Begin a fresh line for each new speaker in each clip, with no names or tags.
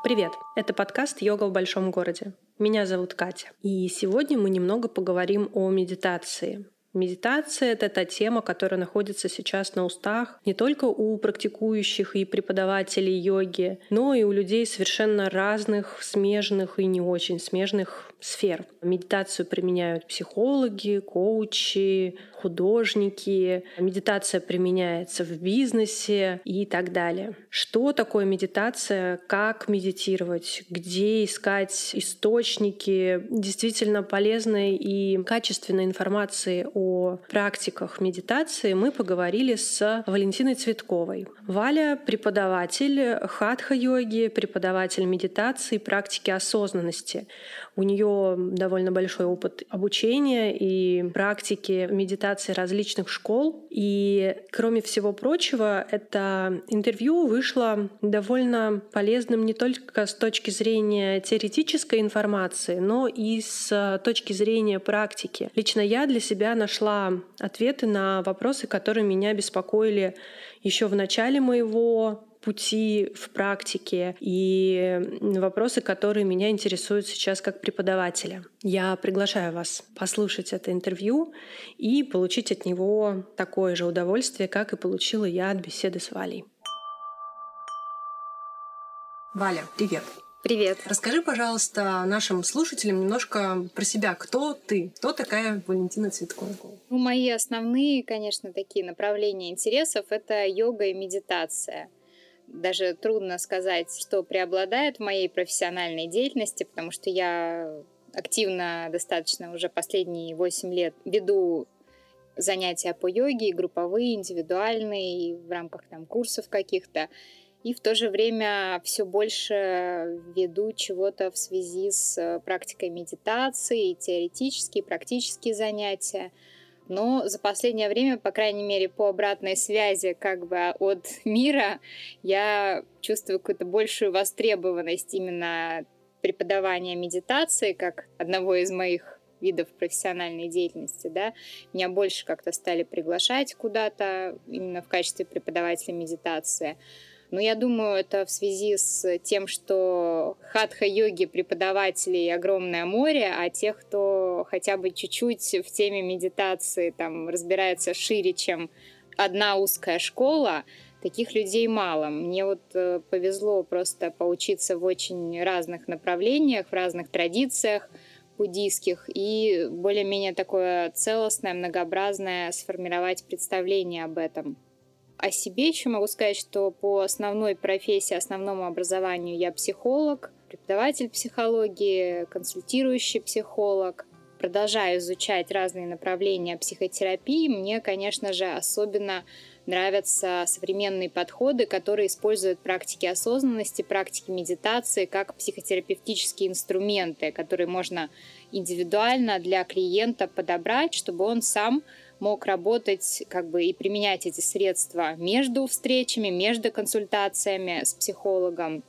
Привет! Это подкаст «Йога в большом городе». Меня зовут Катя. И сегодня мы немного поговорим о медитации. Медитация — это та тема, которая находится сейчас на устах не только у практикующих и преподавателей йоги, но и у людей совершенно разных, смежных и не очень смежных сфер. Медитацию применяют психологи, коучи, художники. Медитация применяется в бизнесе и так далее. Что такое медитация? Как медитировать? Где искать источники действительно полезной и качественной информации о практиках медитации? Мы поговорили с Валентиной Цветковой. Валя — преподаватель хатха-йоги, преподаватель медитации, практики осознанности. У нее довольно большой опыт обучения и практики медитации различных школ. И, кроме всего прочего, это интервью вышло довольно полезным не только с точки зрения теоретической информации, но и с точки зрения практики. Лично я для себя нашла ответы на вопросы, которые меня беспокоили еще в начале моего пути в практике и вопросы, которые меня интересуют сейчас как преподавателя. Я приглашаю вас послушать это интервью и получить от него такое же удовольствие, как и получила я от беседы с Валей. Валя, привет!
Привет.
Расскажи, пожалуйста, нашим слушателям немножко про себя. Кто ты? Кто такая Валентина Цветкова?
Ну, мои основные, конечно, такие направления интересов — это йога и медитация даже трудно сказать, что преобладает в моей профессиональной деятельности, потому что я активно достаточно уже последние 8 лет веду занятия по йоге, групповые, индивидуальные, в рамках там курсов каких-то. И в то же время все больше веду чего-то в связи с практикой медитации, теоретические, практические занятия но за последнее время, по крайней мере, по обратной связи как бы от мира, я чувствую какую-то большую востребованность именно преподавания медитации как одного из моих видов профессиональной деятельности, да, меня больше как-то стали приглашать куда-то именно в качестве преподавателя медитации. Но я думаю, это в связи с тем, что хатха-йоги преподавателей огромное море, а тех, кто хотя бы чуть-чуть в теме медитации там разбирается шире, чем одна узкая школа, таких людей мало. Мне вот э, повезло просто поучиться в очень разных направлениях, в разных традициях буддийских и более-менее такое целостное, многообразное сформировать представление об этом. О себе еще могу сказать, что по основной профессии, основному образованию я психолог, преподаватель психологии, консультирующий психолог. Продолжаю изучать разные направления психотерапии. Мне, конечно же, особенно нравятся современные подходы, которые используют практики осознанности, практики медитации как психотерапевтические инструменты, которые можно индивидуально для клиента подобрать, чтобы он сам мог работать как бы и применять эти средства между встречами, между консультациями с психологом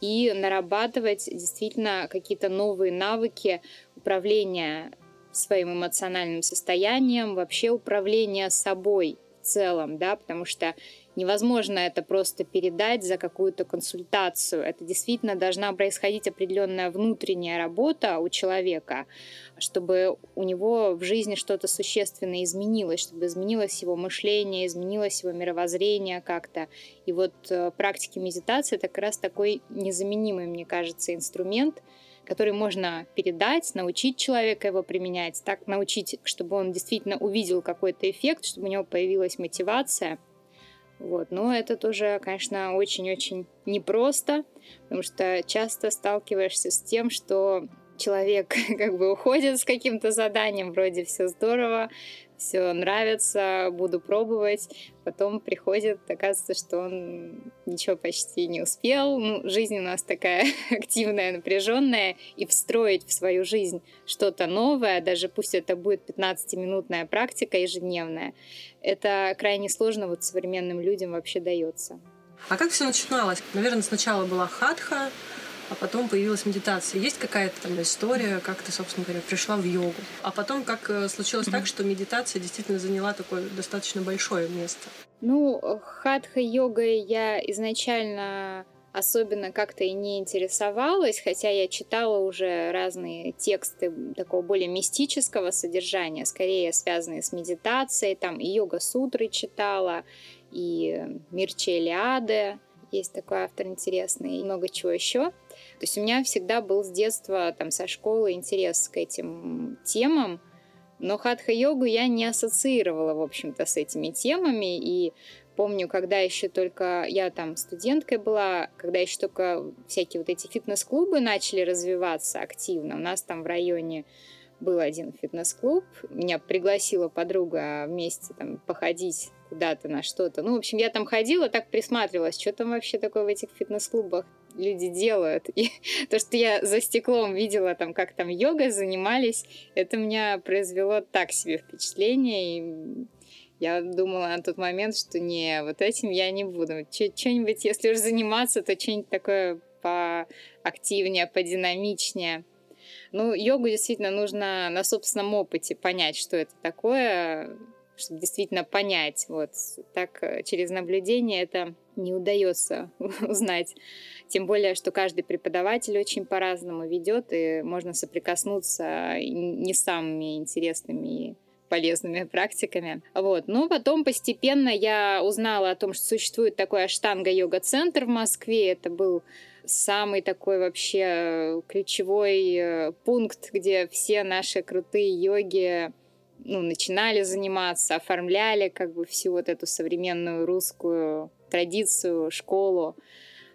и нарабатывать действительно какие-то новые навыки управления своим эмоциональным состоянием, вообще управления собой в целом, да, потому что невозможно это просто передать за какую-то консультацию. Это действительно должна происходить определенная внутренняя работа у человека, чтобы у него в жизни что-то существенно изменилось, чтобы изменилось его мышление, изменилось его мировоззрение как-то. И вот э, практики медитации это как раз такой незаменимый, мне кажется, инструмент, который можно передать, научить человека его применять, так научить, чтобы он действительно увидел какой-то эффект, чтобы у него появилась мотивация. Вот. Но это тоже, конечно, очень-очень непросто, потому что часто сталкиваешься с тем, что человек как бы уходит с каким-то заданием, вроде все здорово, все нравится, буду пробовать. Потом приходит, оказывается, что он ничего почти не успел. Ну, жизнь у нас такая активная, напряженная, и встроить в свою жизнь что-то новое, даже пусть это будет 15-минутная практика ежедневная, это крайне сложно вот современным людям вообще дается.
А как все начиналось? Наверное, сначала была хатха, а потом появилась медитация. Есть какая-то там история, как ты, собственно говоря, пришла в йогу? А потом как э, случилось mm-hmm. так, что медитация действительно заняла такое достаточно большое место?
Ну, хатха-йогой я изначально особенно как-то и не интересовалась, хотя я читала уже разные тексты такого более мистического содержания, скорее связанные с медитацией, там и йога-сутры читала, и Мирча Илиады, есть такой автор интересный, и много чего еще. То есть у меня всегда был с детства, там, со школы интерес к этим темам, но хатха-йогу я не ассоциировала, в общем-то, с этими темами, и Помню, когда еще только я там студенткой была, когда еще только всякие вот эти фитнес-клубы начали развиваться активно. У нас там в районе был один фитнес-клуб. Меня пригласила подруга вместе там походить куда-то на что-то. Ну, в общем, я там ходила, так присматривалась, что там вообще такое в этих фитнес-клубах люди делают. И то, что я за стеклом видела там, как там йогой занимались, это меня произвело так себе впечатление. И я думала на тот момент, что не, вот этим я не буду. Что-нибудь, если уж заниматься, то что-нибудь такое поактивнее, подинамичнее. Ну, йогу действительно нужно на собственном опыте понять, что это такое, чтобы действительно понять. Вот так э, через наблюдение это не удается узнать. Тем более, что каждый преподаватель очень по-разному ведет, и можно соприкоснуться не самыми интересными полезными практиками. Вот. Но потом постепенно я узнала о том, что существует такой аштанга-йога-центр в Москве. Это был самый такой вообще ключевой э, пункт, где все наши крутые йоги ну, начинали заниматься, оформляли как бы всю вот эту современную русскую традицию, школу.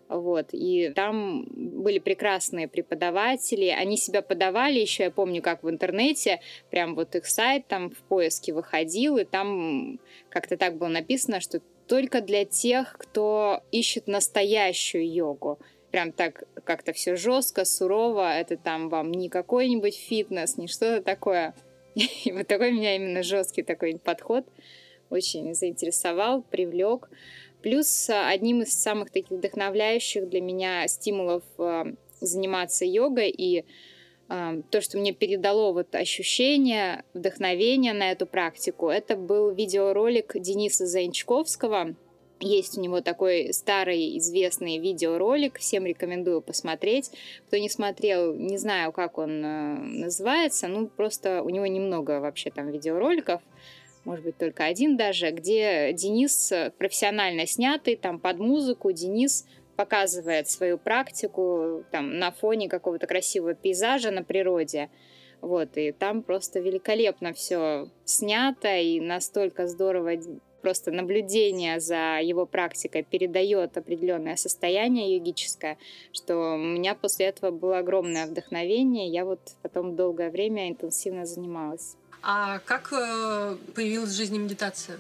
Вот. И там были прекрасные преподаватели. Они себя подавали еще, я помню, как в интернете, прям вот их сайт там в поиске выходил, и там как-то так было написано, что только для тех, кто ищет настоящую йогу. Прям так как-то все жестко, сурово. Это там вам не какой-нибудь фитнес, не что-то такое. И вот такой меня именно жесткий такой подход очень заинтересовал, привлек. Плюс э, одним из самых таких вдохновляющих для меня стимулов э, заниматься йогой и э, то, что мне передало вот ощущение, вдохновение на эту практику, это был видеоролик Дениса Заинчковского. Есть у него такой старый известный видеоролик, всем рекомендую посмотреть. Кто не смотрел, не знаю, как он называется, ну просто у него немного вообще там видеороликов может быть, только один даже, где Денис э, профессионально снятый, там под музыку Денис показывает свою практику там, на фоне какого-то красивого пейзажа на природе. Вот, и там просто великолепно все снято, и настолько здорово просто наблюдение за его практикой передает определенное состояние йогическое, что у меня после этого было огромное вдохновение. Я вот потом долгое время интенсивно занималась.
А как э, появилась в жизни медитация?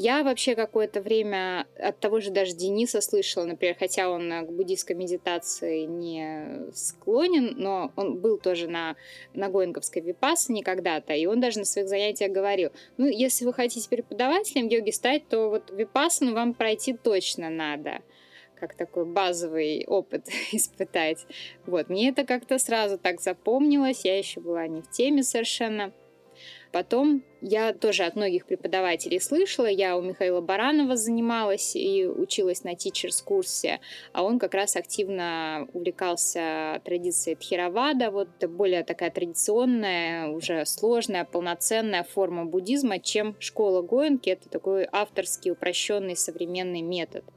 Я вообще какое-то время от того же даже Дениса слышала, например, хотя он к буддийской медитации не склонен, но он был тоже на, на Гоинговской випассане когда-то, и он даже на своих занятиях говорил, ну, если вы хотите преподавателем йоги стать, то вот випассану вам пройти точно надо как такой базовый опыт испытать. Вот, мне это как-то сразу так запомнилось, я еще была не в теме совершенно. Потом я тоже от многих преподавателей слышала, я у Михаила Баранова занималась и училась на тичерс-курсе, а он как раз активно увлекался традицией Тхировада, вот более такая традиционная, уже сложная, полноценная форма буддизма, чем школа Гоенки, это такой авторский, упрощенный современный метод –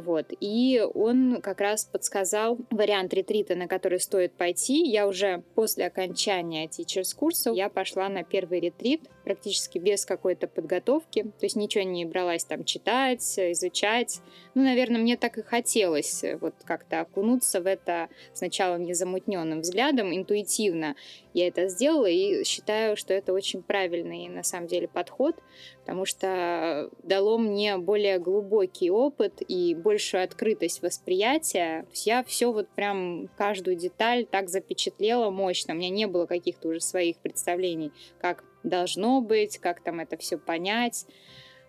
вот. И он как раз подсказал вариант ретрита, на который стоит пойти. Я уже после окончания teachers курса я пошла на первый ретрит, практически без какой-то подготовки. То есть ничего не бралась там читать, изучать. Ну, наверное, мне так и хотелось вот как-то окунуться в это сначала незамутненным взглядом, интуитивно я это сделала и считаю, что это очень правильный на самом деле подход, потому что дало мне более глубокий опыт и большую открытость восприятия. Я все вот прям каждую деталь так запечатлела мощно. У меня не было каких-то уже своих представлений, как должно быть, как там это все понять.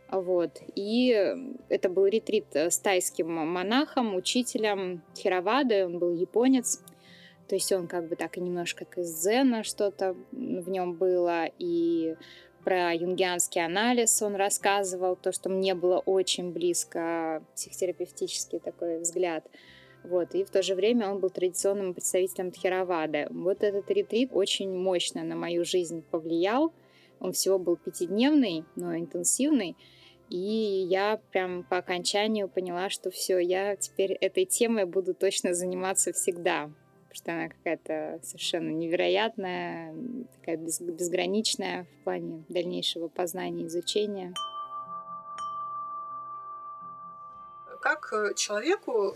Вот. И это был ретрит с тайским монахом, учителем Хировады, он был японец. То есть он как бы так и немножко как из дзена что-то в нем было, и про юнгианский анализ он рассказывал, то, что мне было очень близко, психотерапевтический такой взгляд. Вот, и в то же время он был традиционным представителем Тхеравады. Вот этот ретрит очень мощно на мою жизнь повлиял. Он всего был пятидневный, но интенсивный. И я прям по окончанию поняла, что все, я теперь этой темой буду точно заниматься всегда. Что она какая-то совершенно невероятная, такая без, безграничная в плане дальнейшего познания, изучения.
Как э, человеку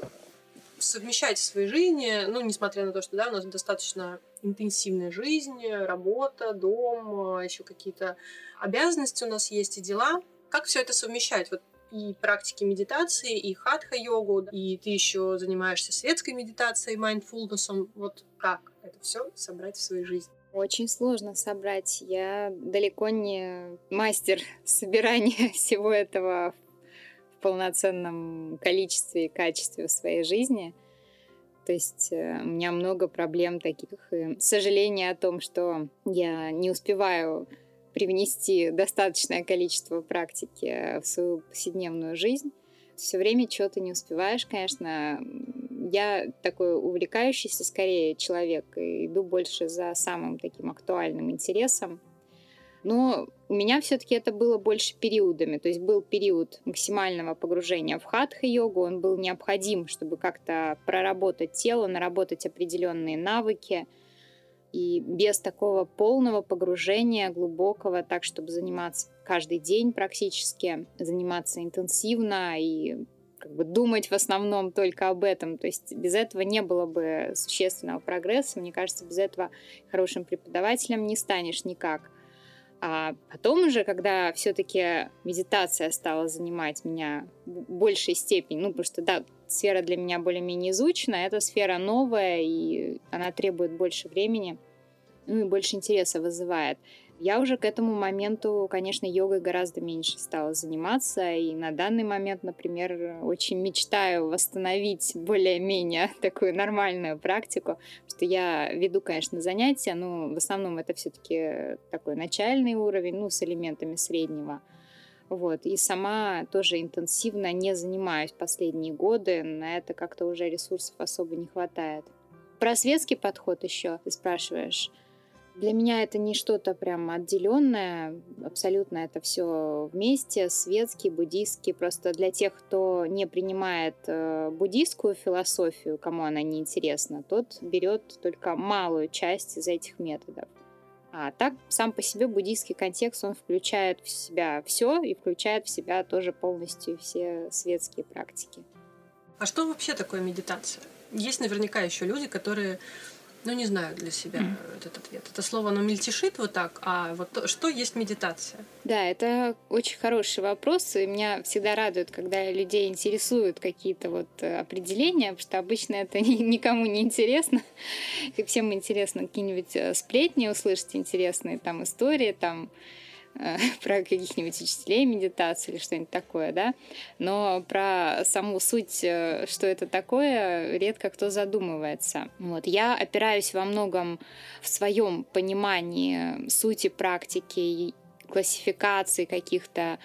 совмещать в своей жизни, ну, несмотря на то, что да, у нас достаточно интенсивная жизнь, работа, дом, а, еще какие-то обязанности у нас есть и дела. Как все это совмещать? Вот и практики медитации, и хатха-йогу, и ты еще занимаешься светской медитацией, майндфулнесом. Вот как это все собрать в своей жизни?
Очень сложно собрать. Я далеко не мастер собирания всего этого полноценном количестве и качестве в своей жизни. То есть э, у меня много проблем таких. И сожаление о том, что я не успеваю привнести достаточное количество практики в свою повседневную жизнь. Все время чего-то не успеваешь, конечно. Я такой увлекающийся скорее человек и иду больше за самым таким актуальным интересом. Но у меня все-таки это было больше периодами. То есть был период максимального погружения в хатха-йогу, он был необходим, чтобы как-то проработать тело, наработать определенные навыки. И без такого полного погружения, глубокого, так, чтобы заниматься каждый день практически, заниматься интенсивно и как бы думать в основном только об этом. То есть без этого не было бы существенного прогресса. Мне кажется, без этого хорошим преподавателем не станешь никак. А потом уже, когда все-таки медитация стала занимать меня в большей степени, ну, потому что, да, сфера для меня более-менее изучена, эта сфера новая, и она требует больше времени, ну и больше интереса вызывает. Я уже к этому моменту, конечно, йогой гораздо меньше стала заниматься, и на данный момент, например, очень мечтаю восстановить более-менее такую нормальную практику, что я веду, конечно, занятия, но в основном это все-таки такой начальный уровень, ну, с элементами среднего. Вот. И сама тоже интенсивно не занимаюсь последние годы, на это как-то уже ресурсов особо не хватает. Про светский подход еще ты спрашиваешь. Для меня это не что-то прям отделенное, абсолютно это все вместе, светский, буддийский. Просто для тех, кто не принимает э, буддийскую философию, кому она не интересна, тот берет только малую часть из этих методов. А так сам по себе буддийский контекст, он включает в себя все и включает в себя тоже полностью все светские практики.
А что вообще такое медитация? Есть наверняка еще люди, которые ну, не знаю для себя mm. этот ответ. Это слово, оно мельтешит вот так, а вот что есть медитация?
Да, это очень хороший вопрос, и меня всегда радует, когда людей интересуют какие-то вот э, определения, потому что обычно это никому не интересно. И всем интересно какие-нибудь э, сплетни услышать, интересные там истории, там про каких-нибудь учителей медитации или что-нибудь такое, да, но про саму суть, э, что это такое, редко кто задумывается. Вот. Я опираюсь во многом в своем понимании сути практики классификации каких-то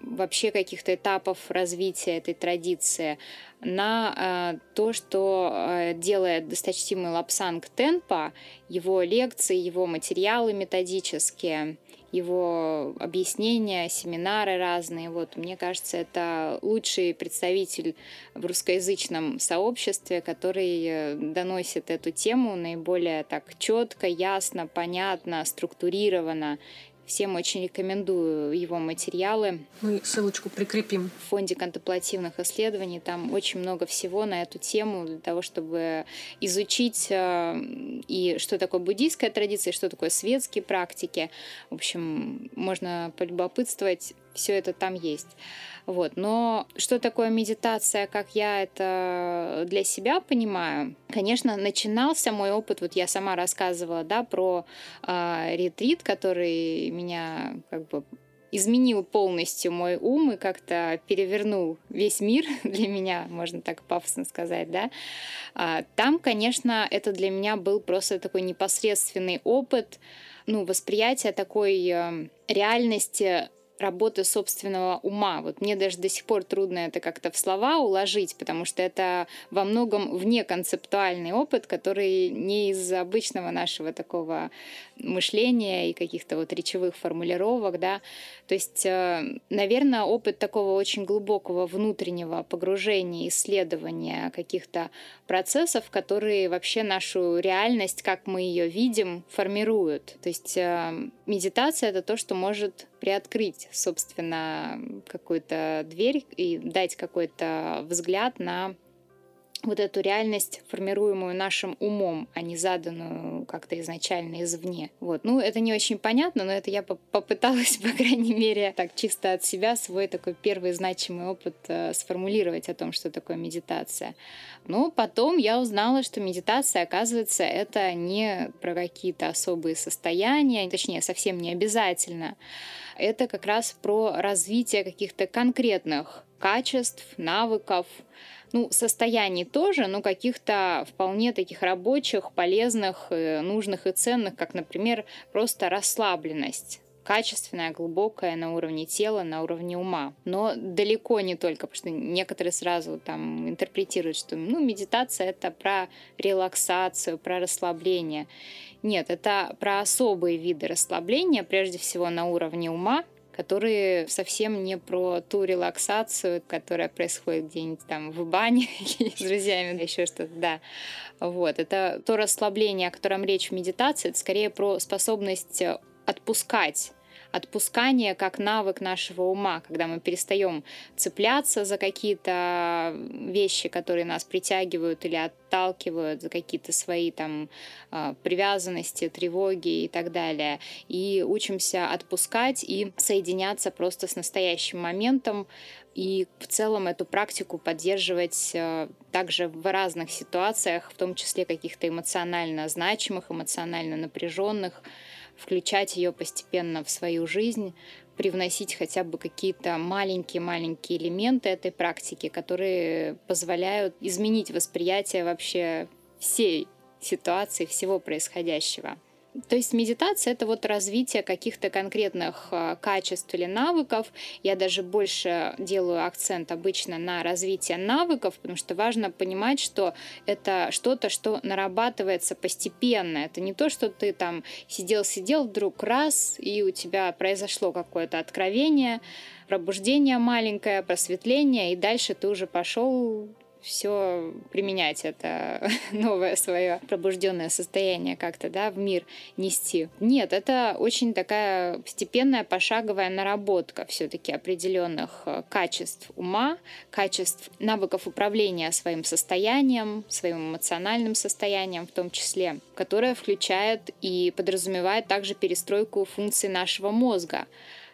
вообще каких-то этапов развития этой традиции на э, то, что э, делает досточтимый Лапсанг Тенпа, его лекции, его материалы методические, его объяснения, семинары разные. Вот, мне кажется, это лучший представитель в русскоязычном сообществе, который э, доносит эту тему наиболее так четко, ясно, понятно, структурированно Всем очень рекомендую его материалы.
Мы ссылочку прикрепим.
В фонде контемплативных исследований там очень много всего на эту тему для того, чтобы изучить э, и что такое буддийская традиция, что такое светские практики. В общем, можно полюбопытствовать, все это там есть. Вот. Но что такое медитация, как я это для себя понимаю? Конечно, начинался мой опыт, вот я сама рассказывала, да, про э, ретрит, который меня как бы изменил полностью мой ум и как-то перевернул весь мир для меня, можно так пафосно сказать, да. А, там, конечно, это для меня был просто такой непосредственный опыт, ну, восприятие такой э, реальности работы собственного ума. Вот мне даже до сих пор трудно это как-то в слова уложить, потому что это во многом вне концептуальный опыт, который не из обычного нашего такого мышления и каких-то вот речевых формулировок, да. То есть, э, наверное, опыт такого очень глубокого внутреннего погружения, исследования каких-то процессов, которые вообще нашу реальность, как мы ее видим, формируют. То есть э, медитация — это то, что может приоткрыть, собственно, какую-то дверь и дать какой-то взгляд на вот эту реальность, формируемую нашим умом, а не заданную как-то изначально извне. Вот. Ну, это не очень понятно, но это я попыталась, по крайней мере, так чисто от себя свой такой первый значимый опыт э, сформулировать о том, что такое медитация. Но потом я узнала, что медитация, оказывается, это не про какие-то особые состояния, точнее, совсем не обязательно. Это как раз про развитие каких-то конкретных качеств, навыков, ну, состояний тоже, но каких-то вполне таких рабочих, полезных, э, нужных и ценных, как, например, просто расслабленность качественная, глубокая на уровне тела, на уровне ума. Но далеко не только, потому что некоторые сразу там интерпретируют, что ну, медитация это про релаксацию, про расслабление. Нет, это про особые виды расслабления, прежде всего на уровне ума, которые совсем не про ту релаксацию, которая происходит где-нибудь там в бане с друзьями, еще что-то, да. Вот, это то расслабление, о котором речь в медитации, это скорее про способность отпускать отпускание как навык нашего ума, когда мы перестаем цепляться за какие-то вещи, которые нас притягивают или отталкивают, за какие-то свои там а, привязанности, тревоги и так далее. И учимся отпускать и соединяться просто с настоящим моментом, и в целом эту практику поддерживать а, также в разных ситуациях, в том числе каких-то эмоционально значимых, эмоционально напряженных, включать ее постепенно в свою жизнь, привносить хотя бы какие-то маленькие-маленькие элементы этой практики, которые позволяют изменить восприятие вообще всей ситуации, всего происходящего. То есть медитация — это вот развитие каких-то конкретных а, качеств или навыков. Я даже больше делаю акцент обычно на развитие навыков, потому что важно понимать, что это что-то, что нарабатывается постепенно. Это не то, что ты там сидел-сидел вдруг раз, и у тебя произошло какое-то откровение, пробуждение маленькое, просветление, и дальше ты уже пошел все применять это новое свое пробужденное состояние как-то, да, в мир нести. Нет, это очень такая постепенная пошаговая наработка все-таки определенных э, качеств ума, качеств навыков управления своим состоянием, своим эмоциональным состоянием в том числе, которое включает и подразумевает также перестройку функций нашего мозга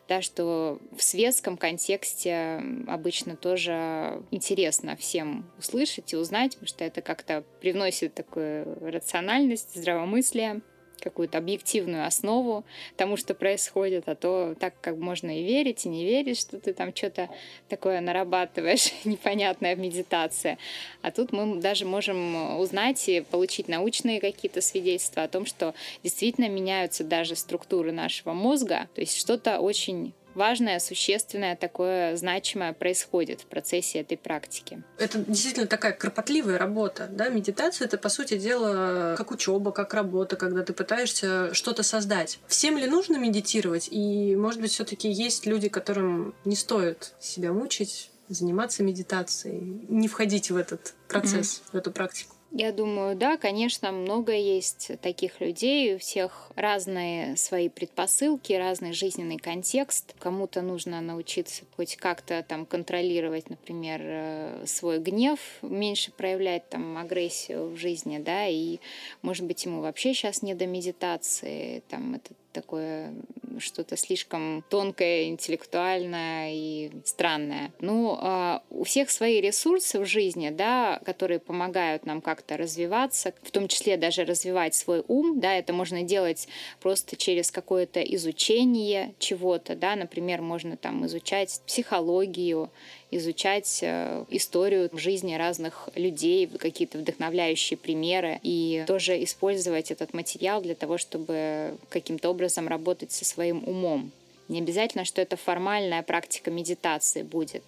да, что в светском контексте обычно тоже интересно всем услышать и узнать, потому что это как-то привносит такую рациональность, здравомыслие какую-то объективную основу тому, что происходит, а то так как можно и верить, и не верить, что ты там что-то такое нарабатываешь непонятное в медитации. А тут мы даже можем узнать и получить научные какие-то свидетельства о том, что действительно меняются даже структуры нашего мозга, то есть что-то очень важное, существенное, такое значимое происходит в процессе этой практики.
Это действительно такая кропотливая работа. Да? Медитация — это, по сути дела, как учеба, как работа, когда ты пытаешься что-то создать. Всем ли нужно медитировать? И, может быть, все таки есть люди, которым не стоит себя мучить, заниматься медитацией, не входить в этот процесс, mm-hmm. в эту практику?
Я думаю, да, конечно, много есть таких людей, у всех разные свои предпосылки, разный жизненный контекст. Кому-то нужно научиться хоть как-то там контролировать, например, э, свой гнев, меньше проявлять там агрессию в жизни, да, и, может быть, ему вообще сейчас не до медитации, там это такое что-то слишком тонкое, интеллектуальное и странное. Ну, а у всех свои ресурсы в жизни, да, которые помогают нам как-то развиваться, в том числе даже развивать свой ум, да, это можно делать просто через какое-то изучение чего-то, да, например, можно там изучать психологию, изучать э, историю жизни разных людей, какие-то вдохновляющие примеры, и тоже использовать этот материал для того, чтобы каким-то образом работать со своим умом. Не обязательно, что это формальная практика медитации будет.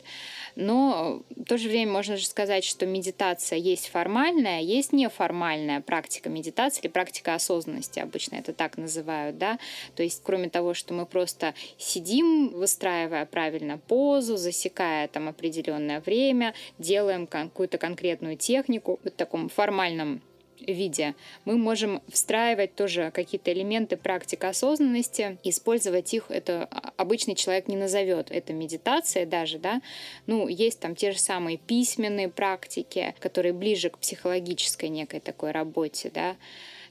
Но в то же время можно же сказать, что медитация есть формальная, есть неформальная практика медитации или практика осознанности, обычно это так называют, да. То есть кроме того, что мы просто сидим, выстраивая правильно позу, засекая там определенное время, делаем какую-то конкретную технику в таком формальном виде, мы можем встраивать тоже какие-то элементы практик осознанности, использовать их, это обычный человек не назовет, это медитация даже, да, ну, есть там те же самые письменные практики, которые ближе к психологической некой такой работе, да,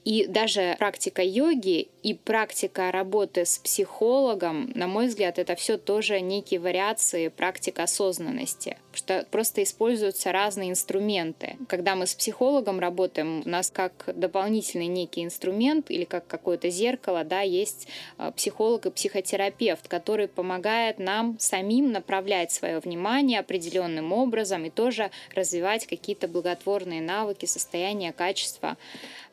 и даже практика йоги и практика работы с психологом, на мой взгляд, это все тоже некие вариации практик осознанности, что просто используются разные инструменты. Когда мы с психологом работаем, у нас как дополнительный некий инструмент или как какое-то зеркало, да, есть а, психолог и психотерапевт, который помогает нам самим направлять свое внимание определенным образом и тоже развивать какие-то благотворные навыки, состояния, качества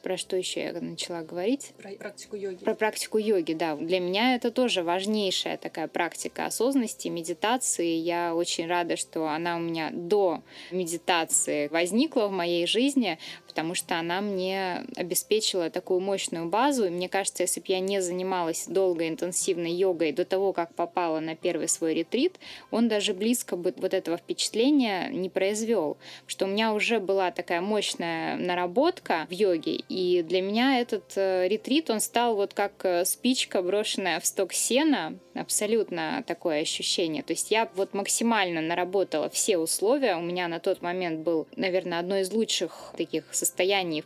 про что еще я начала говорить?
Про практику йоги.
Про практику йоги, да. Для меня это тоже важнейшая такая практика осознанности, медитации. Я очень рада, что она у меня до медитации возникла в моей жизни, потому что она мне обеспечила такую мощную базу. И мне кажется, если бы я не занималась долго интенсивной йогой до того, как попала на первый свой ретрит, он даже близко бы вот этого впечатления не произвел. Что у меня уже была такая мощная наработка в йоге, и для меня этот э, ретрит, он стал вот как э, спичка, брошенная в сток сена, абсолютно такое ощущение. То есть я вот максимально наработала все условия. У меня на тот момент был, наверное, одно из лучших таких состояний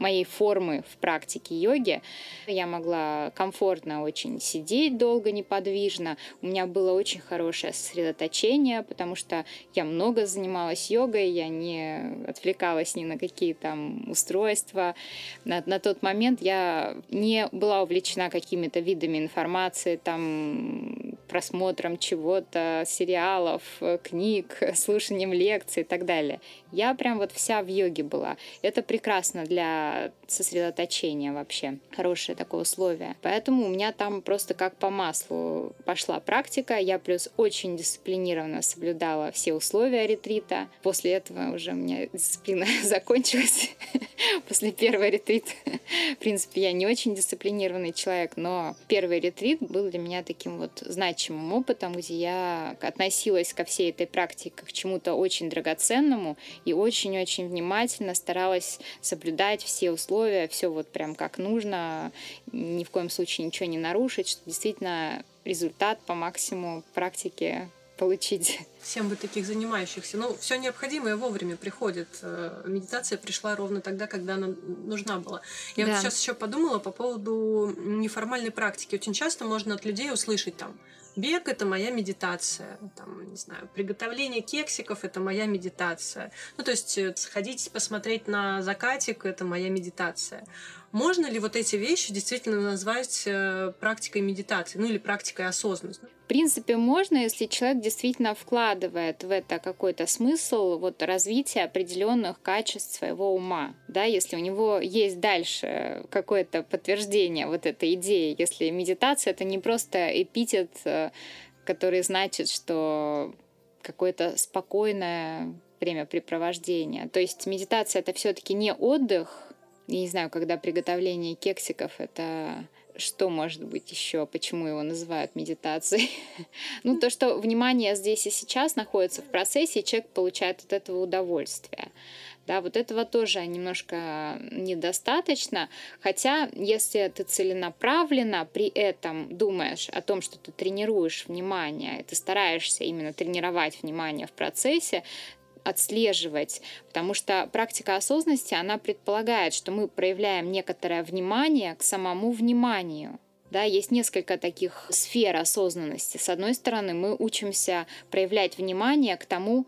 моей формы в практике йоги. Я могла комфортно очень сидеть долго неподвижно. У меня было очень хорошее сосредоточение, потому что я много занималась йогой, я не отвлекалась ни на какие там устройства. На, на тот момент я не была увлечена какими-то видами информации, там просмотром чего-то, сериалов, э, книг, слушанием лекций и так далее. Я прям вот вся в йоге была. Это прекрасно для сосредоточения вообще. Хорошее такое условие. Поэтому у меня там просто как по маслу пошла практика. Я плюс очень дисциплинированно соблюдала все условия ретрита. После этого уже у меня дисциплина закончилась. После первого ретрита. В принципе, я не очень дисциплинированный человек, но первый ретрит был для меня таким вот значимым опытом, где я относилась ко всей этой практике как к чему-то очень драгоценному и очень-очень внимательно старалась соблюдать все условия, все вот прям как нужно, ни в коем случае ничего не нарушить, чтобы действительно результат по максимуму практики получить.
Всем бы таких занимающихся. Ну, все необходимое вовремя приходит. Э, медитация пришла ровно тогда, когда она нужна была. Я да. вот сейчас еще подумала по поводу неформальной практики. Очень часто можно от людей услышать там, Бег – это моя медитация. Там, не знаю, приготовление кексиков – это моя медитация. Ну, то есть э, сходить посмотреть на закатик – это моя медитация. Можно ли вот эти вещи действительно назвать э, практикой медитации, ну или практикой осознанности?
В принципе, можно, если человек действительно вкладывает в это какой-то смысл вот, развития определенных качеств своего ума. Да, если у него есть дальше какое-то подтверждение вот этой идеи, если медитация это не просто эпитет, э, который значит, что какое-то спокойное времяпрепровождение. То есть медитация это все-таки не отдых, я не знаю, когда приготовление кексиков это что может быть еще, почему его называют медитацией? ну, то, что внимание здесь и сейчас находится в процессе, и человек получает от этого удовольствие. Да, вот этого тоже немножко недостаточно. Хотя, если ты целенаправленно при этом думаешь о том, что ты тренируешь внимание, ты стараешься именно тренировать внимание в процессе, отслеживать, потому что практика осознанности, она предполагает, что мы проявляем некоторое внимание к самому вниманию. Да, есть несколько таких сфер осознанности. С одной стороны, мы учимся проявлять внимание к тому,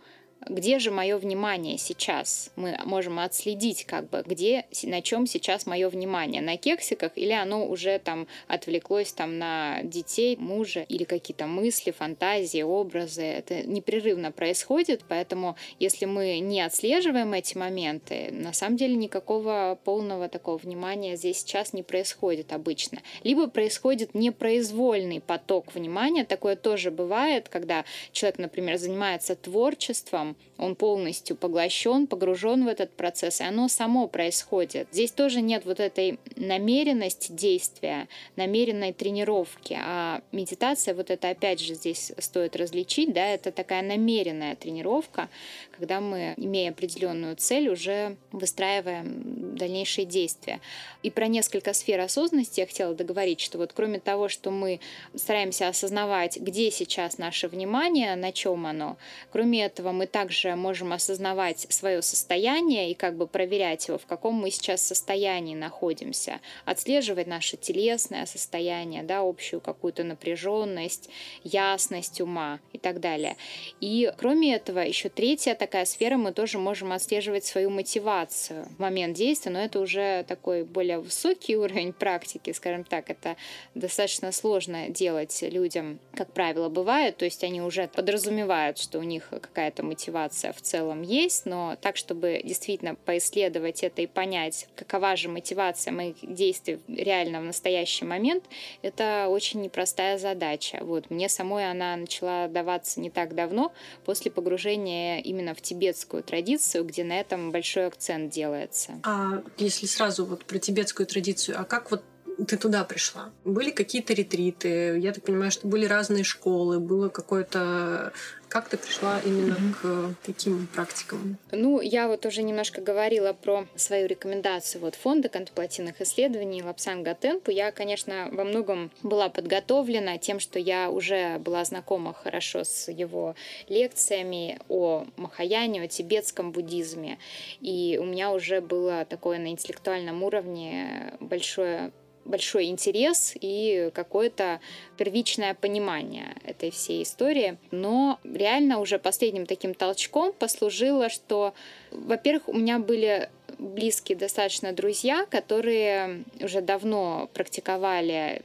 где же мое внимание сейчас? Мы можем отследить, как бы, где, на чем сейчас мое внимание, на кексиках или оно уже там отвлеклось там на детей, мужа или какие-то мысли, фантазии, образы. Это непрерывно происходит, поэтому если мы не отслеживаем эти моменты, на самом деле никакого полного такого внимания здесь сейчас не происходит обычно. Либо происходит непроизвольный поток внимания, такое тоже бывает, когда человек, например, занимается творчеством, он полностью поглощен, погружен в этот процесс, и оно само происходит. Здесь тоже нет вот этой намеренности действия, намеренной тренировки, а медитация, вот это опять же здесь стоит различить, да, это такая намеренная тренировка, когда мы, имея определенную цель, уже выстраиваем дальнейшие действия. И про несколько сфер осознанности я хотела договорить, что вот кроме того, что мы стараемся осознавать, где сейчас наше внимание, на чем оно, кроме этого мы также можем осознавать свое состояние и как бы проверять его, в каком мы сейчас состоянии находимся, отслеживать наше телесное состояние, да, общую какую-то напряженность, ясность ума и так далее. И кроме этого, еще третья такая сфера, мы тоже можем отслеживать свою мотивацию. В момент действия, но это уже такой более высокий уровень практики, скажем так, это достаточно сложно делать людям, как правило, бывает, то есть они уже подразумевают, что у них какая-то мотивация в целом есть, но так, чтобы действительно поисследовать это и понять, какова же мотивация моих действий реально в настоящий момент, это очень непростая задача. Вот. Мне самой она начала даваться не так давно, после погружения именно в тибетскую традицию, где на этом большой акцент делается.
А если сразу вот про тибетскую традицию, а как вот ты туда пришла? Были какие-то ретриты? Я так понимаю, что были разные школы, было какое-то как ты пришла именно mm-hmm. к таким практикам?
Ну, я вот уже немножко говорила про свою рекомендацию вот фонда конtemплативных исследований Лапсанга Тенпу. Я, конечно, во многом была подготовлена тем, что я уже была знакома хорошо с его лекциями о Махаяне, о тибетском буддизме. И у меня уже было такое на интеллектуальном уровне большое большой интерес и какое-то первичное понимание этой всей истории. Но реально уже последним таким толчком послужило, что, во-первых, у меня были близкие достаточно друзья, которые уже давно практиковали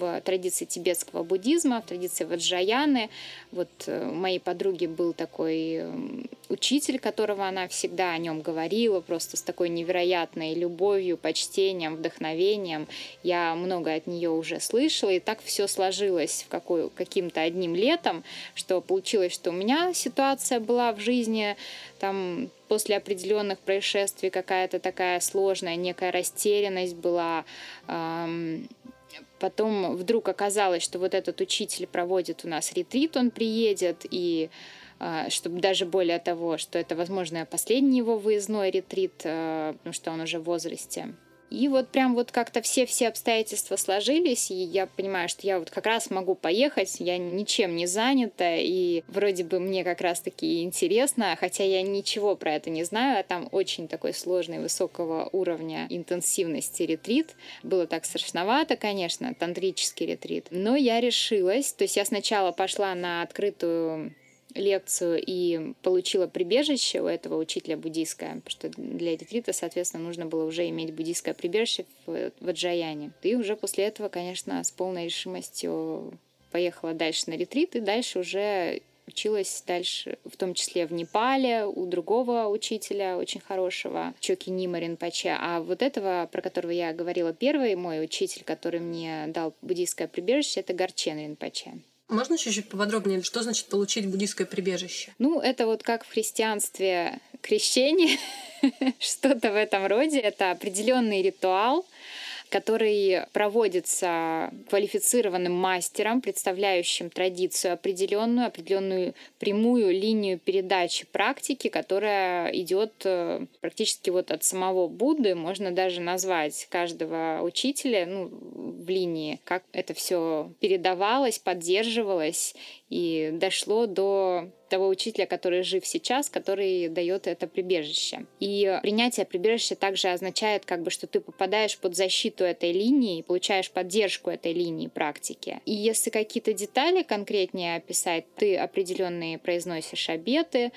в традиции тибетского буддизма, в традиции ваджаяны. Вот э, у моей подруги был такой эм, учитель, которого она всегда о нем говорила, просто с такой невероятной любовью, почтением, вдохновением. Я много от нее уже слышала, и так все сложилось в какой, каким-то одним летом, что получилось, что у меня ситуация была в жизни там после определенных происшествий какая-то такая сложная, некая растерянность была, эм, Потом вдруг оказалось, что вот этот учитель проводит у нас ретрит, он приедет, и а, чтобы даже более того, что это, возможно, последний его выездной ретрит, а, потому что он уже в возрасте. И вот прям вот как-то все-все обстоятельства сложились, и я понимаю, что я вот как раз могу поехать, я ничем не занята, и вроде бы мне как раз-таки интересно, хотя я ничего про это не знаю, а там очень такой сложный, высокого уровня интенсивности ретрит. Было так страшновато, конечно, тантрический ретрит, но я решилась, то есть я сначала пошла на открытую лекцию и получила прибежище у этого учителя буддийское, потому что для ретрита, соответственно, нужно было уже иметь буддийское прибежище в, в Аджаяне. И уже после этого, конечно, с полной решимостью поехала дальше на ретрит, и дальше уже училась дальше, в том числе в Непале, у другого учителя очень хорошего, Чоки Нимарин Паче. А вот этого, про которого я говорила первый, мой учитель, который мне дал буддийское прибежище, это Гарчен Ринпаче.
Можно чуть-чуть поподробнее, что значит получить буддийское прибежище?
Ну, это вот как в христианстве крещение, что-то в этом роде. Это определенный ритуал, который проводится квалифицированным мастером, представляющим традицию определенную, определенную прямую линию передачи практики, которая идет э, практически вот от самого Будды. Можно даже назвать каждого учителя ну, в линии, как это все передавалось, поддерживалось и дошло до того учителя, который жив сейчас, который дает это прибежище. И принятие прибежища также означает, как бы, что ты попадаешь под защиту этой линии, получаешь поддержку этой линии практики. И если какие-то детали конкретнее описать, ты определенные произносишь обеты,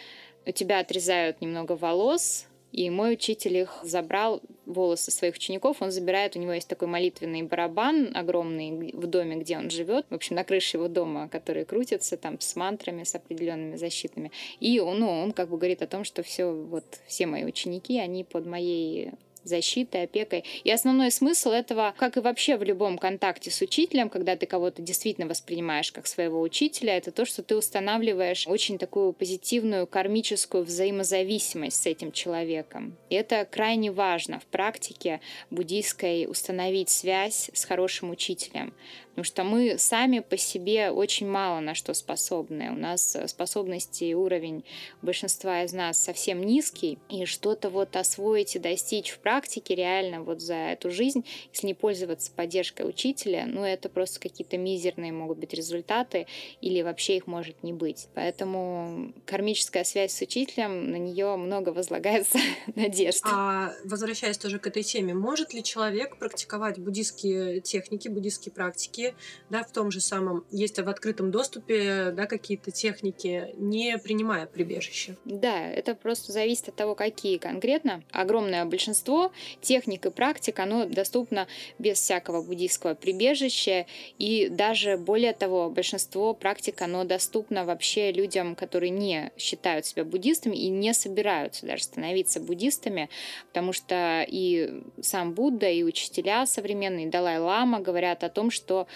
у тебя отрезают немного волос, и мой учитель их забрал, волосы своих учеников, он забирает, у него есть такой молитвенный барабан огромный в доме, где он живет, в общем, на крыше его дома, который крутится там с мантрами, с определенными защитными. И ну, он как бы говорит о том, что все, вот все мои ученики, они под моей защитой, опекой. И основной смысл этого, как и вообще в любом контакте с учителем, когда ты кого-то действительно воспринимаешь как своего учителя, это то, что ты устанавливаешь очень такую позитивную кармическую взаимозависимость с этим человеком. И это крайне важно в практике буддийской установить связь с хорошим учителем. Потому что мы сами по себе очень мало на что способны. У нас способности и уровень большинства из нас совсем низкий. И что-то вот освоить и достичь в практике реально вот за эту жизнь, если не пользоваться поддержкой учителя, ну это просто какие-то мизерные могут быть результаты или вообще их может не быть. Поэтому кармическая связь с учителем, на нее много возлагается надежд.
А возвращаясь тоже к этой теме, может ли человек практиковать буддийские техники, буддийские практики техники, да, в том же самом, есть в открытом доступе, да, какие-то техники, не принимая прибежище.
Да, это просто зависит от того, какие конкретно. Огромное большинство техник и практик, оно доступно без всякого буддийского прибежища, и даже более того, большинство практик, оно доступно вообще людям, которые не считают себя буддистами и не собираются даже становиться буддистами, потому что и сам Будда, и учителя современные, Далай-Лама говорят о том, что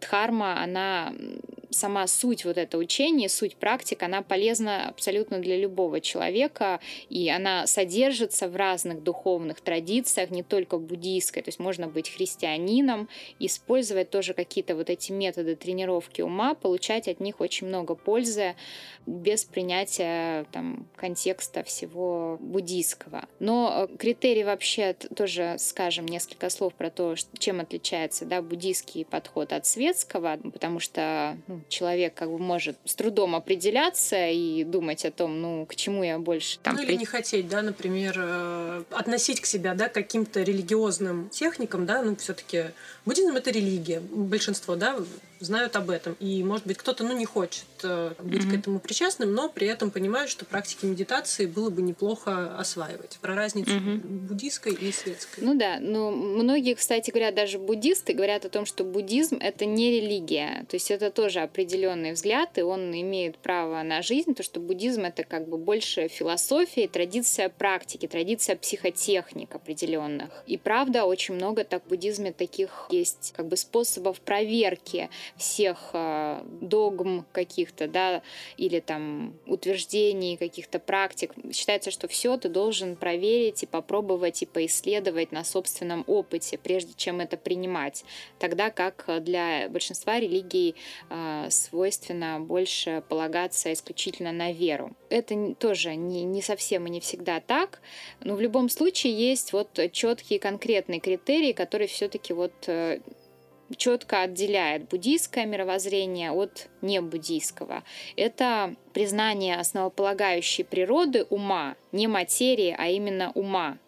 дхарма, она сама суть вот этого учения, суть практик, она полезна абсолютно для любого человека, и она содержится в разных духовных традициях, не только буддийской, то есть можно быть христианином, использовать тоже какие-то вот эти методы тренировки ума, получать от них очень много пользы без принятия там, контекста всего буддийского. Но э, критерий вообще тоже, скажем, несколько слов про то, чем отличается да, буддийский подход от светского, потому что ну, человек как бы может с трудом определяться и думать о том, ну, к чему я больше
там... Ну, или не хотеть, да, например, э, относить к себя, да, к каким-то религиозным техникам, да, ну, все таки буддизм — это религия. Большинство, да, знают об этом. И, может быть, кто-то, ну, не хочет э, быть mm-hmm. к этому причастным, но при этом понимают, что практики медитации было бы неплохо осваивать. Про разницу mm-hmm. буддийской и светской.
Ну да, но многие, кстати говоря, даже буддисты говорят о том, что буддизм — это не религия. То есть это тоже определенный взгляд, и он имеет право на жизнь, то что буддизм — это как бы больше философия, традиция практики, традиция психотехник определенных. И правда, очень много так в буддизме таких есть как бы способов проверки всех э, догм каких-то, да, или там утверждений каких-то практик. Считается, что все ты должен проверить и попробовать и поисследовать на собственном опыте, прежде чем это принимать. Тогда как для большинства религий э, свойственно больше полагаться исключительно на веру. Это тоже не, не совсем и не всегда так, но в любом случае есть вот четкие конкретные критерии, которые все-таки вот э, четко отделяет буддийское мировоззрение от небуддийского. Это признание основополагающей природы ума, не материи, а именно ума,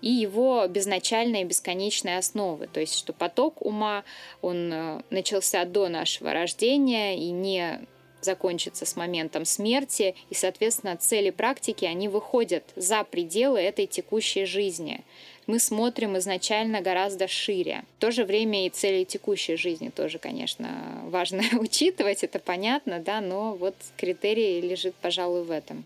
и его безначальной и бесконечной основы. То есть, что поток ума, он э, начался до нашего рождения и не закончится с моментом смерти, и, соответственно, цели практики, они выходят за пределы этой текущей жизни мы смотрим изначально гораздо шире. В то же время и цели текущей жизни тоже, конечно, важно учитывать, это понятно, да, но вот критерий лежит, пожалуй, в этом.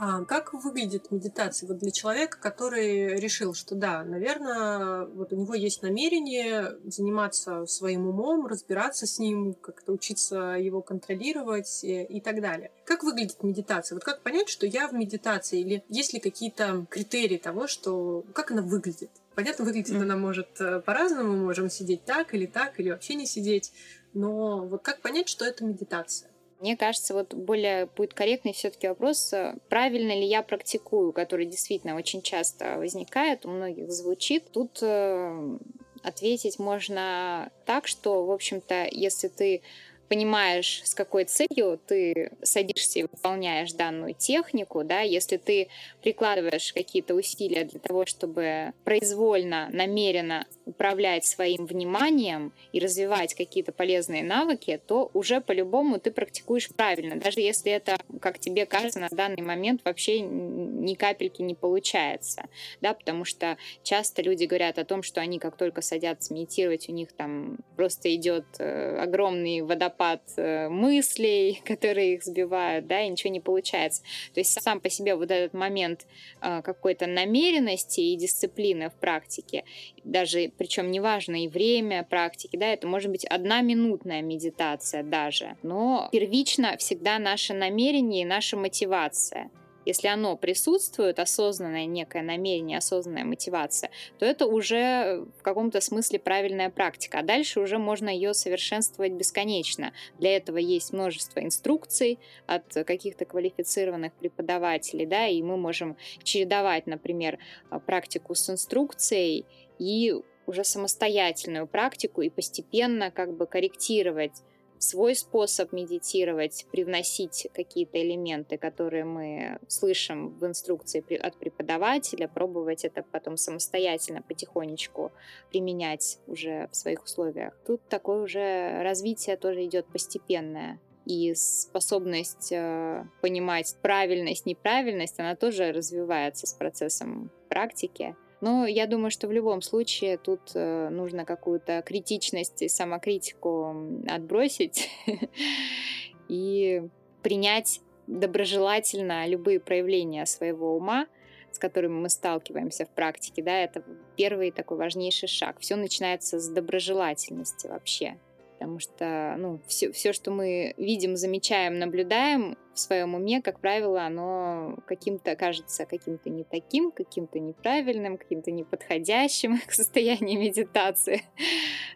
А как выглядит медитация вот для человека, который решил, что да, наверное, вот у него есть намерение заниматься своим умом, разбираться с ним, как-то учиться его контролировать и, и так далее. Как выглядит медитация? Вот как понять, что я в медитации? Или есть ли какие-то критерии того, что как она выглядит? Понятно, выглядит mm. она может э, по-разному, мы можем сидеть так или так, или вообще не сидеть. Но вот как понять, что это медитация?
Мне кажется, вот более будет корректный все-таки вопрос, э, правильно ли я практикую, который действительно очень часто возникает, у многих звучит. Тут э, ответить можно так, что, в общем-то, если ты понимаешь, с какой целью ты садишься и выполняешь данную технику, да, если ты прикладываешь какие-то усилия для того, чтобы произвольно, намеренно управлять своим вниманием и развивать какие-то полезные навыки, то уже по-любому ты практикуешь правильно, даже если это, как тебе кажется, на данный момент вообще ни капельки не получается, да, потому что часто люди говорят о том, что они как только садятся медитировать, у них там просто идет э, огромный водопад э, мыслей, которые их сбивают, да, и ничего не получается. То есть сам по себе вот этот момент э, какой-то намеренности и дисциплины в практике, даже причем неважно и время практики, да, это может быть одна минутная медитация даже, но первично всегда наше намерение и наша мотивация. Если оно присутствует, осознанное некое намерение, осознанная мотивация, то это уже в каком-то смысле правильная практика. А дальше уже можно ее совершенствовать бесконечно. Для этого есть множество инструкций от каких-то квалифицированных преподавателей, да, и мы можем чередовать, например, практику с инструкцией и уже самостоятельную практику и постепенно как бы корректировать свой способ медитировать, привносить какие-то элементы, которые мы слышим в инструкции от преподавателя, пробовать это потом самостоятельно потихонечку применять уже в своих условиях. Тут такое уже развитие тоже идет постепенное и способность э, понимать правильность, неправильность, она тоже развивается с процессом практики. Но я думаю, что в любом случае тут э, нужно какую-то критичность и самокритику отбросить и принять доброжелательно любые проявления своего ума, с которыми мы сталкиваемся в практике, да, это первый такой важнейший шаг. Все начинается с доброжелательности вообще потому что ну, все, все, что мы видим, замечаем, наблюдаем в своем уме, как правило, оно каким-то кажется каким-то не таким, каким-то неправильным, каким-то неподходящим к состоянию медитации.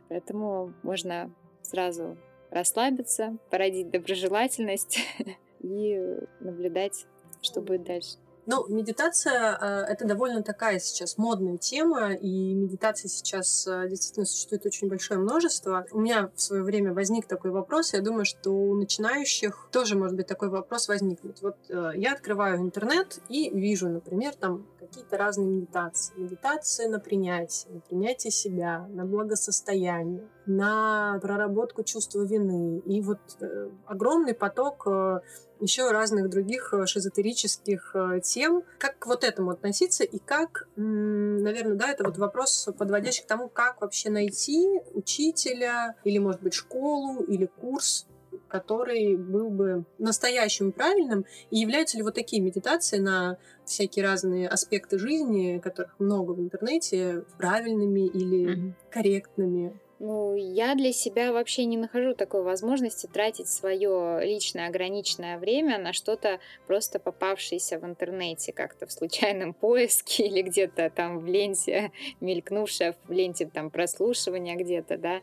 Поэтому можно сразу расслабиться, породить доброжелательность и наблюдать, что будет дальше.
Ну, медитация э, это довольно такая сейчас модная тема, и медитации сейчас э, действительно существует очень большое множество. У меня в свое время возник такой вопрос, я думаю, что у начинающих тоже может быть такой вопрос возникнуть. Вот э, я открываю интернет и вижу, например, там какие-то разные медитации. Медитации на принятие, на принятие себя, на благосостояние, на проработку чувства вины. И вот огромный поток еще разных других э, шизотерических э, тем. Как к вот этому относиться и как, наверное, да, это вот вопрос, подводящий к тому, как вообще найти учителя или, может быть, школу или курс, который был бы настоящим правильным, и являются ли вот такие медитации на всякие разные аспекты жизни, которых много в интернете, правильными или mm-hmm. корректными.
Ну, я для себя вообще не нахожу такой возможности тратить свое личное ограниченное время на что-то просто попавшееся в интернете, как-то в случайном поиске или где-то там в ленте, мелькнувшее в ленте там прослушивания где-то, да.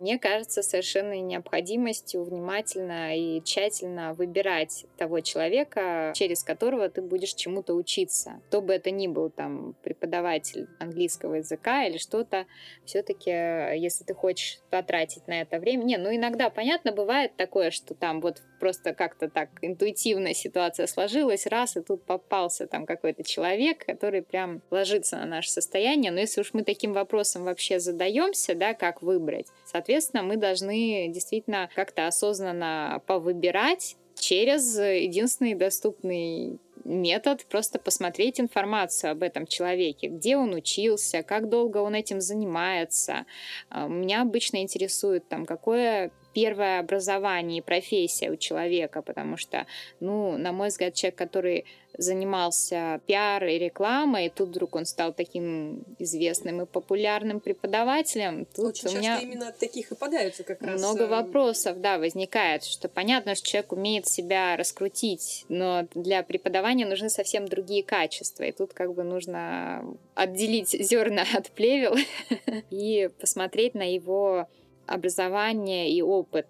Мне кажется совершенно необходимостью внимательно и тщательно выбирать того человека, через которого ты будешь чему-то учиться. Кто бы это ни был, там, преподаватель английского языка или что-то, все-таки, если ты хочешь потратить на это время. Не, ну иногда, понятно, бывает такое, что там вот просто как-то так интуитивно ситуация сложилась, раз, и тут попался там какой-то человек, который прям ложится на наше состояние. Но если уж мы таким вопросом вообще задаемся, да, как выбрать, соответственно, мы должны действительно как-то осознанно повыбирать через единственный доступный метод просто посмотреть информацию об этом человеке, где он учился, как долго он этим занимается. А, меня обычно интересует там, какое первое образование и профессия у человека, потому что, ну, на мой взгляд, человек, который занимался пиар и рекламой, и тут вдруг он стал таким известным и популярным преподавателем. Тут
Очень у меня именно таких и подаются как
раз. Много э, вопросов, да, возникает, что понятно, что человек умеет себя раскрутить, но для преподавания нужны совсем другие качества, и тут как бы нужно отделить зерна от плевел и посмотреть на его образование и опыт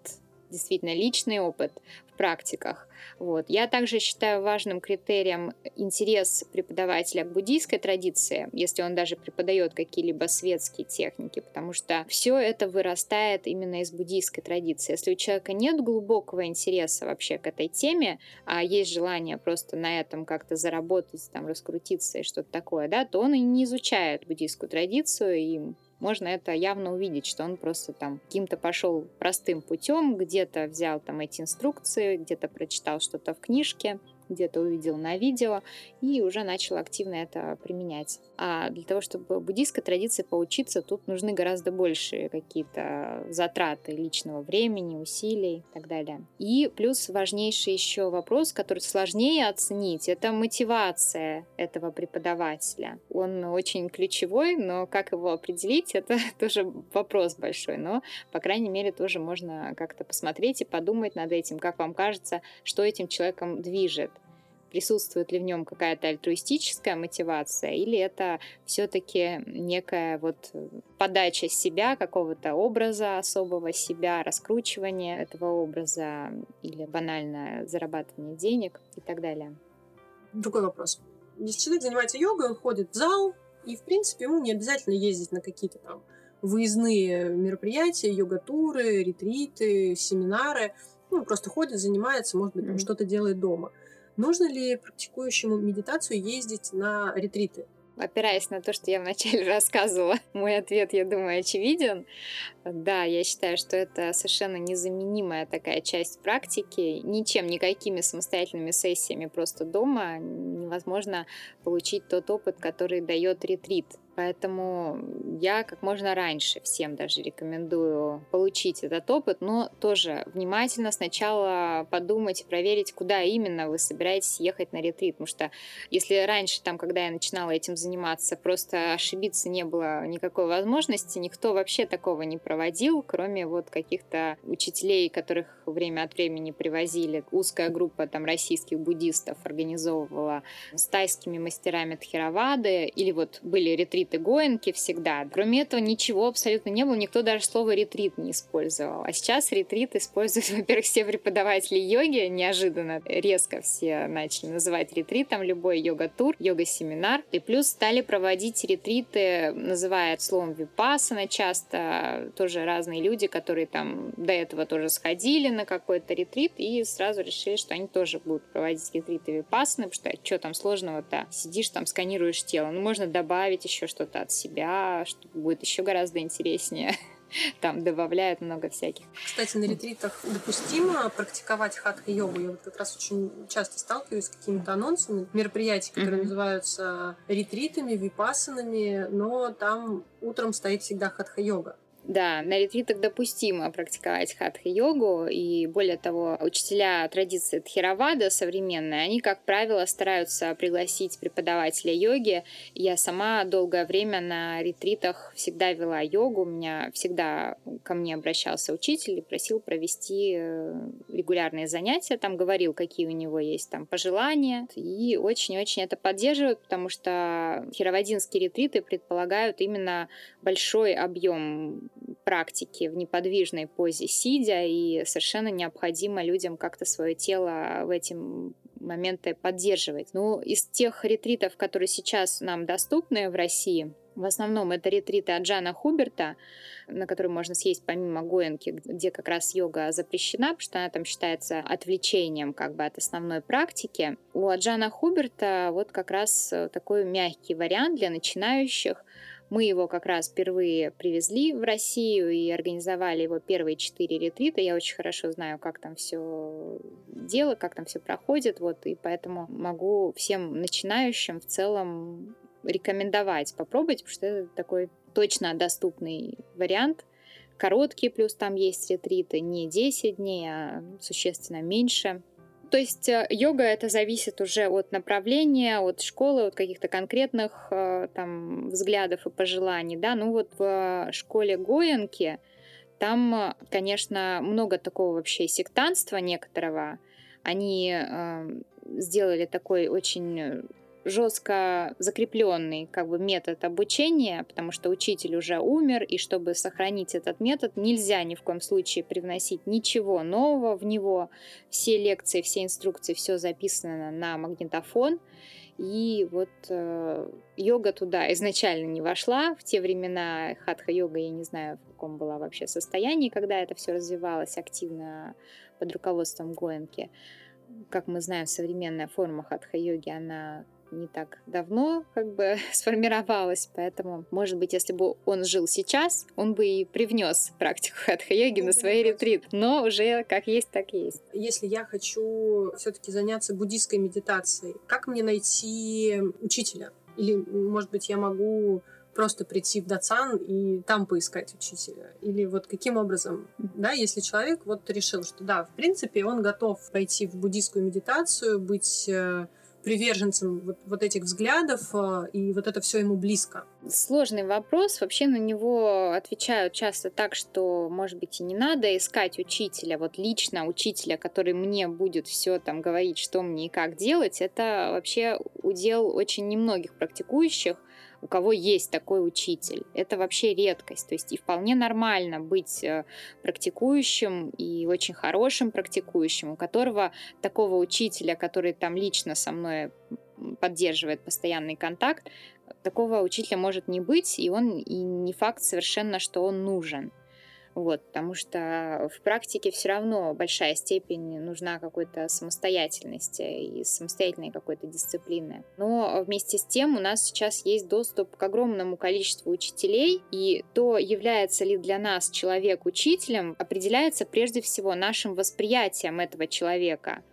действительно личный опыт в практиках. Вот. Я также считаю важным критерием интерес преподавателя к буддийской традиции, если он даже преподает какие-либо светские техники, потому что все это вырастает именно из буддийской традиции. Если у человека нет глубокого интереса вообще к этой теме, а есть желание просто на этом как-то заработать, там, раскрутиться и что-то такое, да, то он и не изучает буддийскую традицию, и можно это явно увидеть, что он просто там каким-то пошел простым путем, где-то взял там эти инструкции, где-то прочитал что-то в книжке, где-то увидел на видео и уже начал активно это применять. А для того, чтобы буддийской традиции поучиться, тут нужны гораздо большие какие-то затраты личного времени, усилий и так далее. И плюс важнейший еще вопрос, который сложнее оценить, это мотивация этого преподавателя. Он очень ключевой, но как его определить, это тоже вопрос большой. Но, по крайней мере, тоже можно как-то посмотреть и подумать над этим, как вам кажется, что этим человеком движет присутствует ли в нем какая-то альтруистическая мотивация, или это все-таки некая вот подача себя, какого-то образа особого себя, раскручивание этого образа или банальное зарабатывание денег и так далее.
Другой вопрос. Если человек занимается йогой, он ходит в зал, и, в принципе, ему не обязательно ездить на какие-то там выездные мероприятия, йога-туры, ретриты, семинары. Ну, просто ходит, занимается, может быть, mm-hmm. что-то делает дома. Нужно ли практикующему медитацию ездить на ретриты?
Опираясь на то, что я вначале рассказывала, мой ответ, я думаю, очевиден. Да, я считаю, что это совершенно незаменимая такая часть практики. Ничем, никакими самостоятельными сессиями просто дома невозможно получить тот опыт, который дает ретрит. Поэтому я как можно раньше всем даже рекомендую получить этот опыт, но тоже внимательно сначала подумать и проверить, куда именно вы собираетесь ехать на ретрит. Потому что если раньше, там, когда я начинала этим заниматься, просто ошибиться не было никакой возможности, никто вообще такого не проводил, кроме вот каких-то учителей, которых время от времени привозили. Узкая группа там российских буддистов организовывала с тайскими мастерами Тхировады, или вот были ретриты ретриты Гоенки всегда. Кроме этого, ничего абсолютно не было, никто даже слово ретрит не использовал. А сейчас ретрит используют, во-первых, все преподаватели йоги, неожиданно резко все начали называть ретритом любой йога-тур, йога-семинар. И плюс стали проводить ретриты, называют словом випасана часто, тоже разные люди, которые там до этого тоже сходили на какой-то ретрит и сразу решили, что они тоже будут проводить ретриты випасаны, потому что что там сложного-то? Сидишь там, сканируешь тело. Ну, можно добавить еще что-то от себя, что будет еще гораздо интереснее. Там добавляют много всяких.
Кстати, на ретритах допустимо практиковать хатха-йогу. Я вот как раз очень часто сталкиваюсь с какими-то анонсами мероприятий, которые mm-hmm. называются ретритами, випасанами, но там утром стоит всегда хатха-йога.
Да, на ретритах допустимо практиковать хатха-йогу, и более того, учителя традиции Тхировада современные, они, как правило, стараются пригласить преподавателя йоги. Я сама долгое время на ретритах всегда вела йогу, у меня всегда ко мне обращался учитель и просил провести э, регулярные занятия, там говорил, какие у него есть там пожелания, и очень-очень это поддерживают, потому что хироводинские ретриты предполагают именно большой объем практики в неподвижной позе сидя, и совершенно необходимо людям как-то свое тело в эти моменты поддерживать. Ну, из тех ретритов, которые сейчас нам доступны в России, в основном это ретриты от Джана Хуберта, на которые можно съесть помимо Гоенки, где как раз йога запрещена, потому что она там считается отвлечением как бы от основной практики. У Джана Хуберта вот как раз такой мягкий вариант для начинающих, мы его как раз впервые привезли в Россию и организовали его первые четыре ретрита. Я очень хорошо знаю, как там все дело, как там все проходит, вот, и поэтому могу всем начинающим в целом рекомендовать попробовать, потому что это такой точно доступный вариант. Короткий, плюс там есть ретриты, не 10 дней, а существенно меньше. То есть э, йога это зависит уже от направления, от школы, от каких-то конкретных э, там взглядов и пожеланий, да. Ну вот в школе Гоенки там, конечно, много такого вообще сектанства некоторого. Они э, сделали такой очень жестко закрепленный как бы метод обучения, потому что учитель уже умер, и чтобы сохранить этот метод, нельзя ни в коем случае привносить ничего нового в него. Все лекции, все инструкции, все записано на магнитофон. И вот э, йога туда изначально не вошла. В те времена хатха-йога, я не знаю, в каком была вообще состоянии, когда это все развивалось активно под руководством Гоенки. Как мы знаем, современная форма хатха-йоги, она не так давно как бы сформировалась, поэтому, может быть, если бы он жил сейчас, он бы и привнес практику хатха-йоги на свои ретрит, но уже как есть, так есть.
Если я хочу все-таки заняться буддийской медитацией, как мне найти учителя? Или, может быть, я могу просто прийти в Дацан и там поискать учителя? Или вот каким образом, да, если человек вот решил, что да, в принципе, он готов пойти в буддийскую медитацию, быть э, приверженцем вот, вот этих взглядов, э, и вот это все ему близко?
Сложный вопрос. Вообще на него отвечают часто так, что, может быть, и не надо искать учителя, вот лично учителя, который мне будет все там говорить, что мне и как делать. Это вообще удел очень немногих практикующих у кого есть такой учитель. Это вообще редкость. То есть и вполне нормально быть э, практикующим и очень хорошим практикующим, у которого такого учителя, который там лично со мной поддерживает постоянный контакт, такого учителя может не быть, и он и не факт совершенно, что он нужен. Вот, потому что в практике все равно большая степень нужна какой-то самостоятельности и самостоятельной какой-то дисциплины. Но вместе с тем у нас сейчас есть доступ к огромному количеству учителей, и то, является ли для нас человек учителем, определяется прежде всего нашим восприятием этого человека.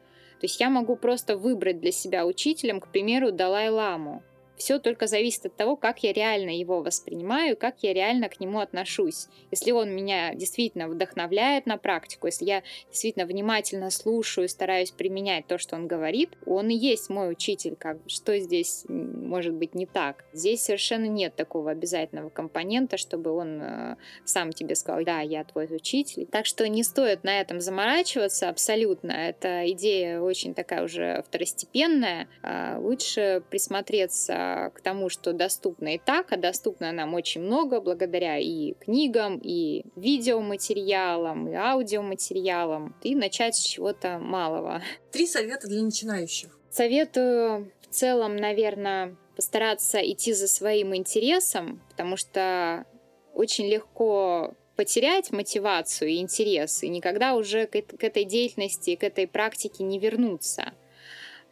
То есть я могу просто выбрать для себя учителем, к примеру, Далай-ламу. Все только зависит от того, как я реально его воспринимаю, как я реально к нему отношусь. Если он меня действительно вдохновляет на практику, если я действительно внимательно слушаю, стараюсь применять то, что он говорит, он и есть мой учитель. Как, что здесь может быть не так? Здесь совершенно нет такого обязательного компонента, чтобы он э, сам тебе сказал, да, я твой учитель. Так что не стоит на этом заморачиваться абсолютно. Эта идея очень такая уже второстепенная. А лучше присмотреться к тому, что доступно и так, а доступно нам очень много благодаря и книгам, и видеоматериалам, и аудиоматериалам, и начать с чего-то малого.
Три совета для начинающих.
Советую в целом, наверное, постараться идти за своим интересом, потому что очень легко потерять мотивацию и интерес, и никогда уже к этой деятельности, к этой практике не вернуться.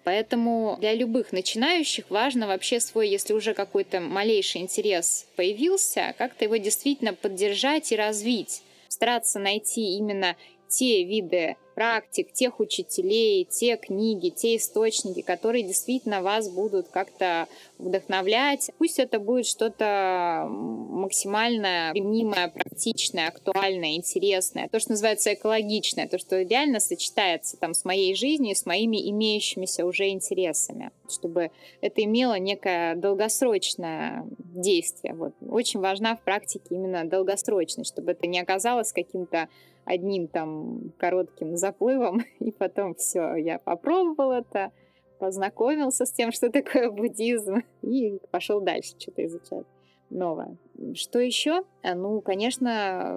Поэтому для любых начинающих важно вообще свой, если уже какой-то малейший интерес появился, как-то его действительно поддержать и развить. Стараться найти именно те виды практик, тех учителей, те книги, те источники, которые действительно вас будут как-то вдохновлять. Пусть это будет что-то максимально применимое, практичное, актуальное, интересное, то, что называется экологичное, то, что реально сочетается там с моей жизнью, с моими имеющимися уже интересами, чтобы это имело некое долгосрочное действие. Вот. Очень важна в практике именно долгосрочность, чтобы это не оказалось каким-то одним там коротким заплывом, и потом все, я попробовал это, познакомился с тем, что такое буддизм, и пошел дальше что-то изучать новое. Что еще? А, ну, конечно,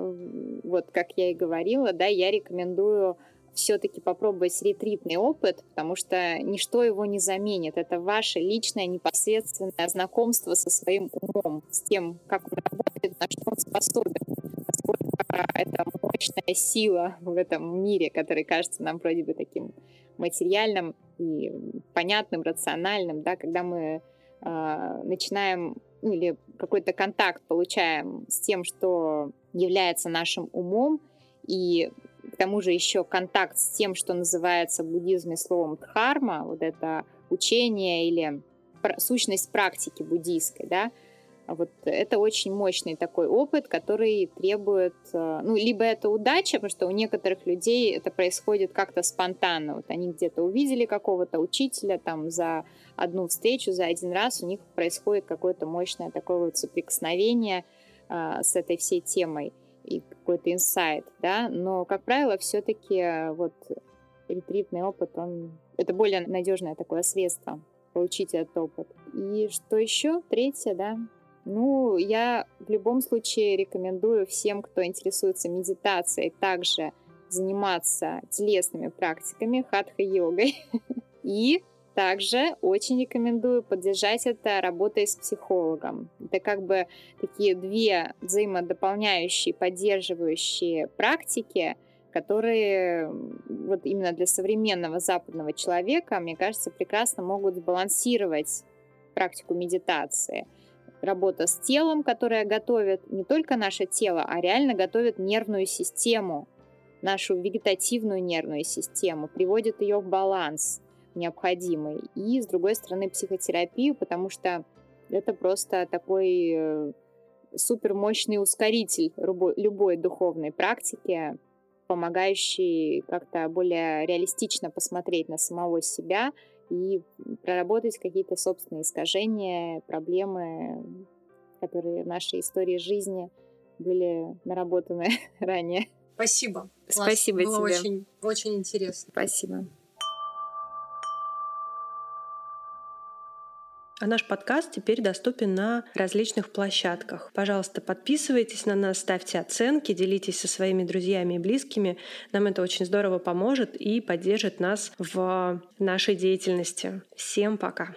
вот как я и говорила, да, я рекомендую все-таки попробовать ретритный опыт, потому что ничто его не заменит. Это ваше личное непосредственное знакомство со своим умом, с тем, как он работает, на что он способен, насколько это мощная сила в этом мире, который кажется нам вроде бы таким материальным и понятным, рациональным, да, когда мы э, начинаем ну, или какой-то контакт получаем с тем, что является нашим умом, и к тому же еще контакт с тем, что называется в буддизме словом дхарма, вот это учение или сущность практики буддийской, да, вот это очень мощный такой опыт, который требует, э, ну, либо это удача, потому что у некоторых людей это происходит как-то спонтанно. Вот они где-то увидели какого-то учителя там за одну встречу, за один раз у них происходит какое-то мощное такое вот соприкосновение а, с этой всей темой и какой-то инсайт, да, но, как правило, все-таки вот ретритный опыт, он, это более надежное такое средство получить этот опыт. И что еще? Третье, да, ну, я в любом случае рекомендую всем, кто интересуется медитацией, также заниматься телесными практиками, хатха-йогой. И также очень рекомендую поддержать это работой с психологом. Это как бы такие две взаимодополняющие, поддерживающие практики, которые вот именно для современного западного человека, мне кажется, прекрасно могут сбалансировать практику медитации – работа с телом, которая готовит не только наше тело, а реально готовит нервную систему, нашу вегетативную нервную систему, приводит ее в баланс необходимый. И, с другой стороны, психотерапию, потому что это просто такой э, супер мощный ускоритель любой духовной практики, помогающий как-то более реалистично посмотреть на самого себя и проработать какие-то собственные искажения, проблемы, которые в нашей истории жизни были наработаны ранее.
Спасибо.
Спасибо
Класс. Было
тебе.
очень, очень интересно.
Спасибо.
А наш подкаст теперь доступен на различных площадках. Пожалуйста, подписывайтесь на нас, ставьте оценки, делитесь со своими друзьями и близкими. Нам это очень здорово поможет и поддержит нас в нашей деятельности. Всем пока!